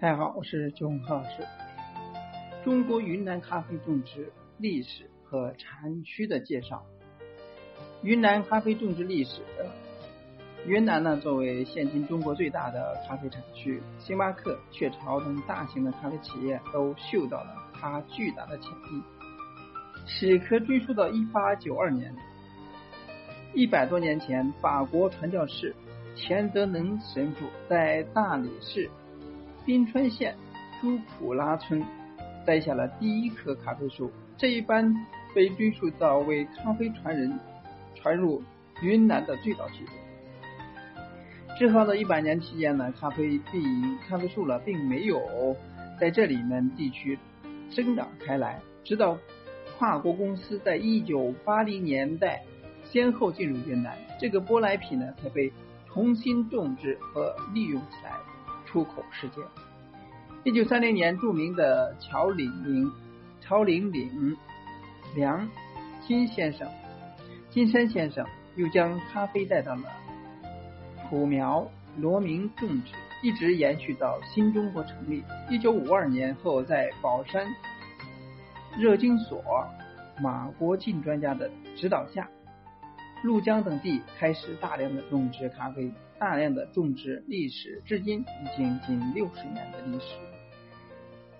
大家好，我是周洪老师。中国云南咖啡种植历史和产区的介绍。云南咖啡种植历史。云南呢，作为现今中国最大的咖啡产区，星巴克、雀巢等大型的咖啡企业都嗅到了它巨大的潜力。史可追溯到一八九二年，一百多年前，法国传教士钱德能神父在大理市宾川县朱普拉村栽下了第一棵咖啡树，这一般被追溯到为咖啡传人传入云南的最早记录。之后的一百年期间呢，咖啡地咖啡树呢并没有在这里面地区生长开来，直到跨国公司在一九八零年代先后进入云南，这个舶来品呢才被重新种植和利用起来，出口世界。一九三零年，著名的乔岭岭乔岭岭梁金先生金山先生又将咖啡带到了。土苗罗明种植一直延续到新中国成立。一九五二年后，在宝山热金所马国进专家的指导下，怒江等地开始大量的种植咖啡。大量的种植历史至今已经近六十年的历史。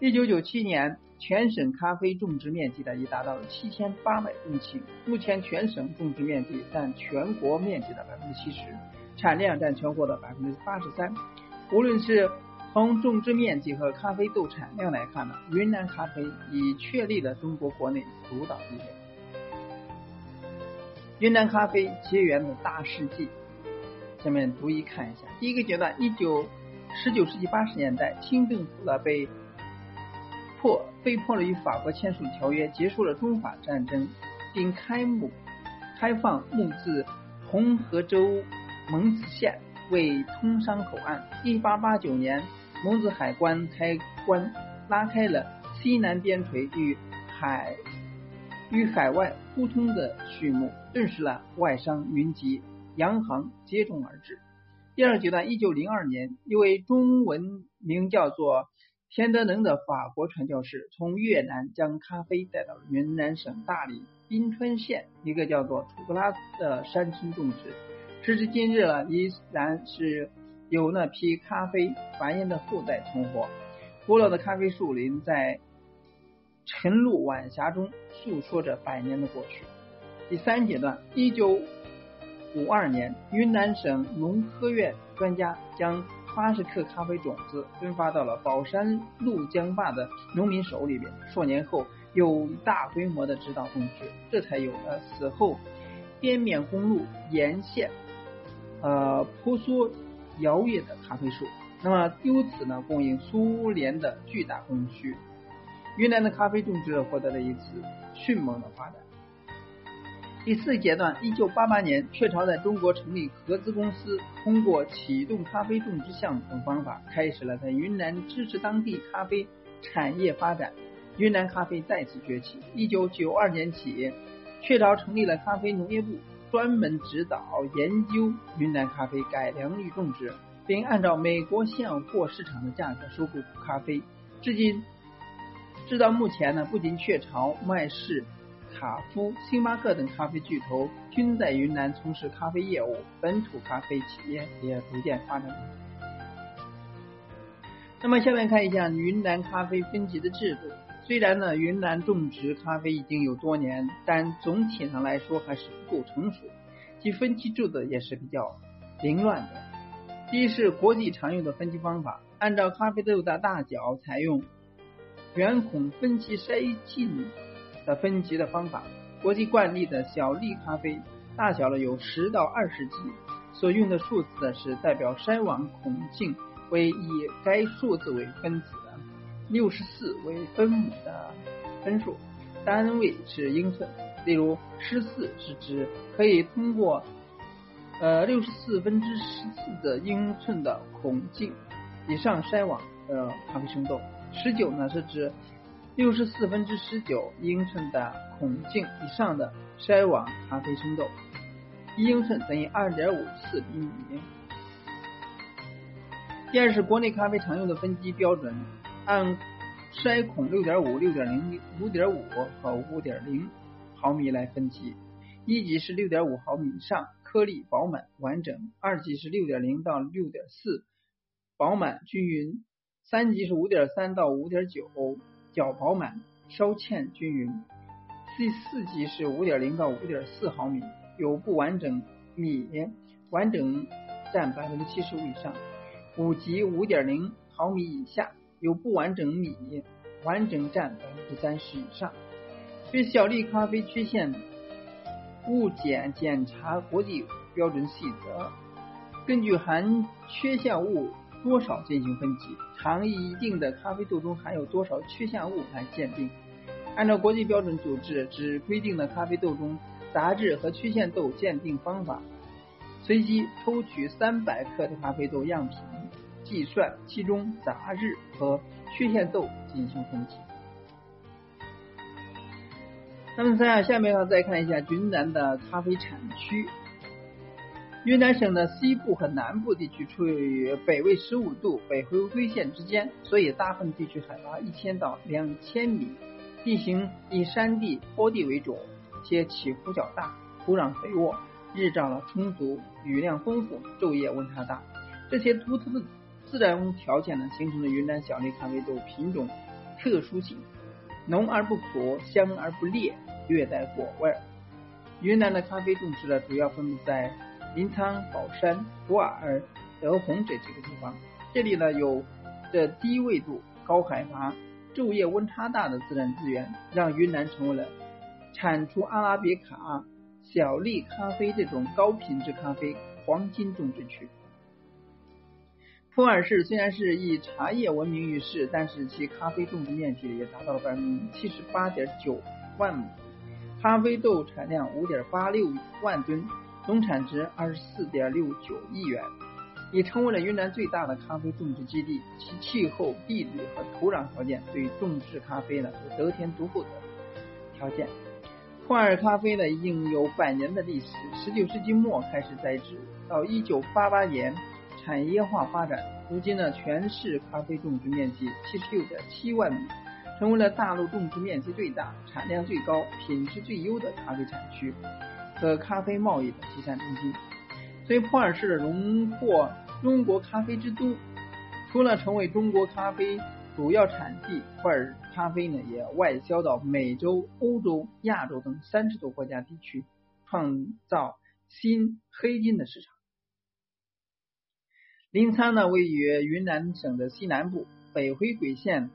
一九九七年，全省咖啡种植面积呢已达到了七千八百公顷。目前，全省种植面积占全国面积的百分之七十。产量占全国的百分之八十三。无论是从种植面积和咖啡豆产量来看呢，云南咖啡已确立了中国国内主导地位。云南咖啡结缘的大世纪，下面逐一看一下。第一个阶段，一九十九世纪八十年代，清政府呢被迫被迫了与法国签署条约，结束了中法战争，并开幕开放木自红河州。蒙自县为通商口岸。一八八九年，蒙自海关开关，拉开了西南边陲与海与海外互通的序幕，顿时了外商云集，洋行接踵而至。第二阶段，一九零二年，一位中文名叫做田德能的法国传教士从越南将咖啡带到云南省大理宾川县一个叫做土格拉的山村种植。时至今日了，依然是有那批咖啡繁衍的后代存活。古老的咖啡树林在晨露晚霞中诉说着百年的过去。第三阶段，一九五二年，云南省农科院专家将八十克咖啡种子分发到了宝山怒江坝的农民手里边。数年后，有大规模的指导种植，这才有了此后滇缅公路沿线。呃，婆娑摇曳的咖啡树，那么由此呢，供应苏联的巨大供需。云南的咖啡种植获得了一次迅猛的发展。第四阶段，一九八八年，雀巢在中国成立合资公司，通过启动咖啡种植项目等方法，开始了在云南支持当地咖啡产业发展，云南咖啡再次崛起。一九九二年起，雀巢成立了咖啡农业部。专门指导研究云南咖啡改良与种植，并按照美国现货市场的价格收购咖啡。至今，直到目前呢，不仅雀巢、麦氏、卡夫、星巴克等咖啡巨头均在云南从事咖啡业务，本土咖啡企业也逐渐发展。那么，下面看一下云南咖啡分级的制度。虽然呢，云南种植咖啡已经有多年，但总体上来说还是不够成熟，其分级制度也是比较凌乱的。第一是国际常用的分级方法，按照咖啡豆的大小，采用圆孔分级筛进的分级的方法。国际惯例的小粒咖啡大小呢有十到二十级，所用的数字呢是代表筛网孔径为以该数字为分子。六十四为分母的分数，单位是英寸。例如，十四是指可以通过呃六十四分之十四的英寸的孔径以上筛网的咖啡生豆。十九呢是指六十四分之十九英寸的孔径以上的筛网咖啡生豆，一英寸等于二点五四厘米。第二是国内咖啡常用的分级标准，按筛孔六点五、六点零、五点五和五点零毫米来分级。一级是六点五毫米以上，颗粒饱满完整；二级是六点零到六点四，饱满均匀；三级是五点三到五点九，较饱满，稍欠均匀；第四级是五点零到五点四毫米，有不完整米，完整占百分之七十五以上。五级五点零毫米以下有不完整米，完整占百分之三十以上。对小粒咖啡缺陷物检检查国际标准细则，根据含缺陷物多少进行分级，常以一定的咖啡豆中含有多少缺陷物来鉴定。按照国际标准组织只规定的咖啡豆中杂质和缺陷豆鉴定方法，随机抽取三百克的咖啡豆样品。计算其中杂质和缺陷豆进行分级。那么在下面呢，再看一下云南的咖啡产区。云南省的西部和南部地区处于北纬十五度、北回归线之间，所以大部分地区海拔一千到两千米，地形以山地、坡地为主，且起伏较大，土壤肥沃，日照充足，雨量丰富，昼夜温差大，这些独特的。自然条件呢，形成了云南小粒咖啡豆品种特殊性，浓而不苦，香而不烈，略带果味。云南的咖啡种植呢，主要分布在临沧、保山、普洱、德宏这几个地方。这里呢，有着低纬度、高海拔、昼夜温差大的自然资源，让云南成为了产出阿拉比卡、小粒咖啡这种高品质咖啡黄金种植区。普洱市虽然是以茶叶闻名于世，但是其咖啡种植面积也达到了百分之七十八点九万亩，咖啡豆产量五点八六万吨，总产值二十四点六九亿元，已成为了云南最大的咖啡种植基地。其气候、地理和土壤条件对种植咖啡呢有得天独厚的条件。普洱咖啡呢已经有百年的历史，十九世纪末开始栽植，到一九八八年。产业化发展，如今呢，全市咖啡种植面积七十六点七万亩，成为了大陆种植面积最大、产量最高、品质最优的咖啡产区和咖啡贸易的集散中心。所以，普洱市荣获中国咖啡之都。除了成为中国咖啡主要产地，普洱咖啡呢也外销到美洲、欧洲、亚洲等三十多国家地区，创造新黑金的市场。临沧呢，位于云南省的西南部，北回归线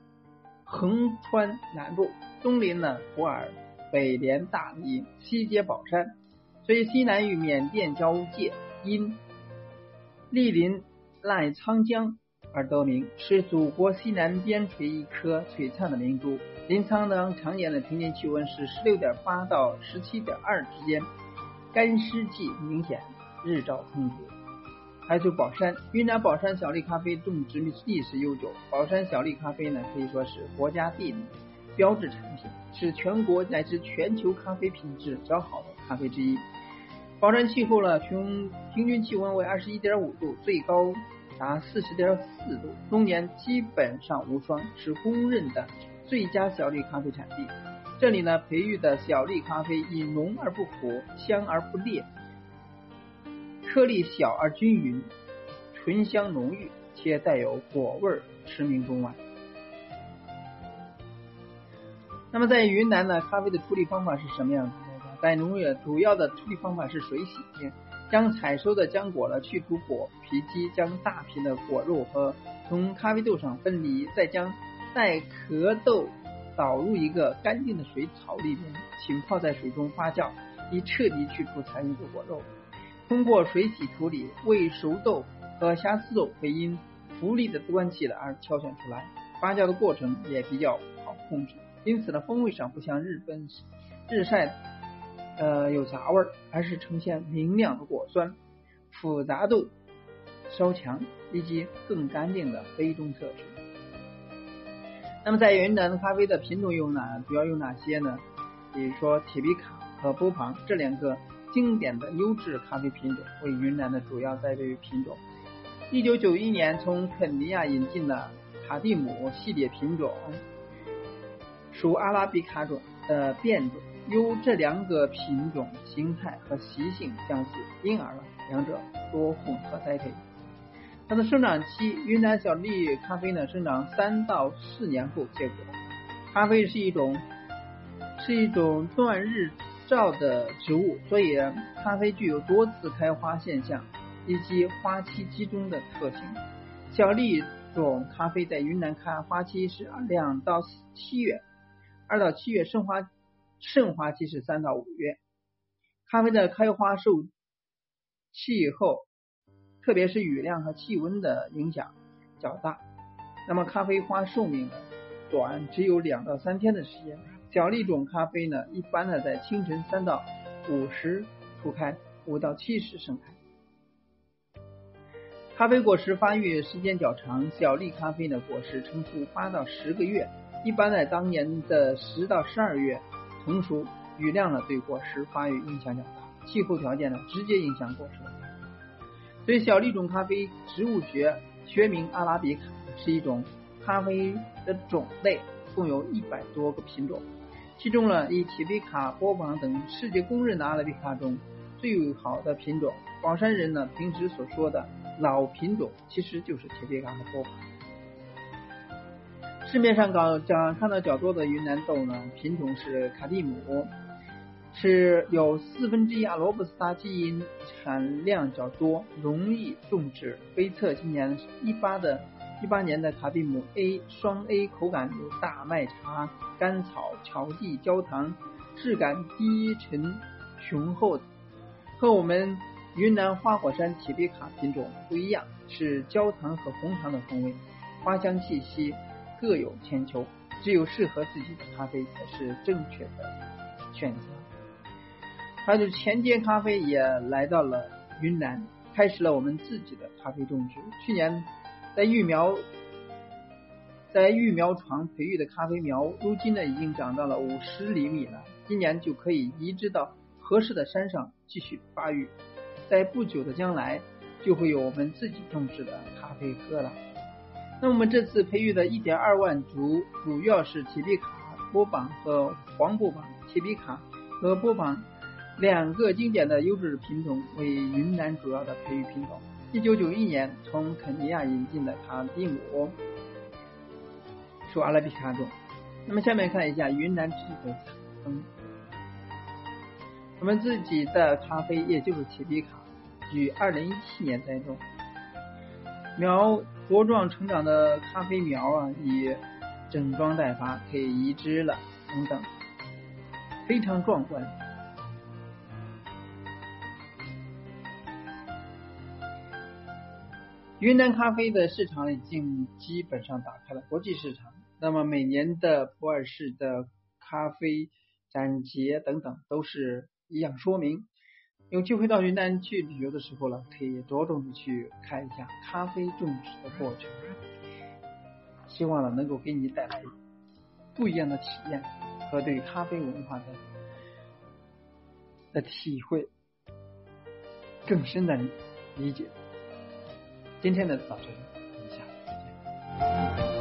横穿南部，东临呢普洱，北连大理，西接宝山，所以西南与缅甸交界，因莅临赖沧江而得名，是祖国西南边陲一颗璀璨的明珠。临沧呢，常年的平均气温是十六点八到十七点二之间，干湿季明显，日照充足。还有宝山，云南宝山小粒咖啡种植历史悠久。宝山小粒咖啡呢，可以说是国家地理标志产品，是全国乃至全球咖啡品质较好的咖啡之一。宝山气候呢，平平均气温为二十一点五度，最高达四十点四度，终年基本上无霜，是公认的最佳小粒咖啡产地。这里呢，培育的小粒咖啡以浓而不苦，香而不烈。颗粒小而均匀，醇香浓郁，且带有果味，驰名中外。那么在云南呢，咖啡的处理方法是什么样子的？在农业主要的处理方法是水洗，将采收的浆果呢去除果皮机，将大片的果肉和从咖啡豆上分离，再将带壳豆倒入一个干净的水槽里面，浸泡在水中发酵，以彻底去除残余的果肉。通过水洗处理，未熟豆和瑕疵豆会因浮力的关系的而挑选出来。发酵的过程也比较好控制，因此呢，风味上不像日本日晒呃有杂味，而是呈现明亮的果酸，复杂度稍强，以及更干净的杯中特质。那么在云南咖啡的品种有哪？主要有哪些呢？比如说铁皮卡、和波旁这两个经典的优质咖啡品种为云南的主要栽培品种。一九九一年从肯尼亚引进的卡蒂姆系列品种，属阿拉比卡种的变种，由这两个品种形态和习性相似，因而两者多混合栽培。它的生长期，云南小粒咖啡呢，生长三到四年后结果。咖啡是一种是一种断日照的植物，所以咖啡具有多次开花现象以及花期集中的特性。小粒种咖啡在云南开花期是两到七月，二到七月盛花盛花期是三到五月。咖啡的开花受气候。特别是雨量和气温的影响较大，那么咖啡花寿命短，只有两到三天的时间。小粒种咖啡呢，一般呢在清晨三到五时初开，五到七时盛开。咖啡果实发育时间较长，小粒咖啡的果实成熟八到十个月，一般在当年的十到十二月成熟。雨量呢对果实发育影响较大，气候条件呢直接影响果实。所以，小粒种咖啡植物学学名阿拉比卡是一种咖啡的种类，共有一百多个品种。其中呢，以铁皮卡、波旁等世界公认的阿拉比卡中最好的品种，广山人呢平时所说的老品种，其实就是铁皮卡和波旁。市面上搞讲看到较多的云南豆呢，品种是卡蒂姆。是有四分之一阿罗布斯塔基因产量较多，容易种植。杯测今年一八的一八年的卡蒂姆 A 双 A 口感有大麦茶、甘草、巧蒂、焦糖，质感低沉雄厚，和我们云南花果山铁皮卡品种不一样，是焦糖和红糖的风味，花香气息各有千秋。只有适合自己的咖啡才是正确的选择。还有前街咖啡也来到了云南，开始了我们自己的咖啡种植。去年在育苗在育苗床培育的咖啡苗，如今呢已经长到了五十厘米了。今年就可以移植到合适的山上继续发育，在不久的将来就会有我们自己种植的咖啡喝了。那我们这次培育的一点二万株，主要是铁皮卡、波榜和黄波榜。铁皮卡和波榜。两个经典的优质品种为云南主要的培育品种。一九九一年从肯尼亚引进的卡蒂姆属阿拉比卡种。那么下面看一下云南自己的。我们自己的咖啡也就是铁皮卡，于二零一七年栽种。苗茁壮成长的咖啡苗啊，已整装待发，可以移植了等等，非常壮观。云南咖啡的市场已经基本上打开了国际市场。那么每年的普洱市的咖啡展节等等都是一样说明。有机会到云南去旅游的时候呢，可以着重的去看一下咖啡种植的过程。希望呢能够给你带来不一样的体验和对咖啡文化的的体会，更深的理解。今天的早晨，我们下再见。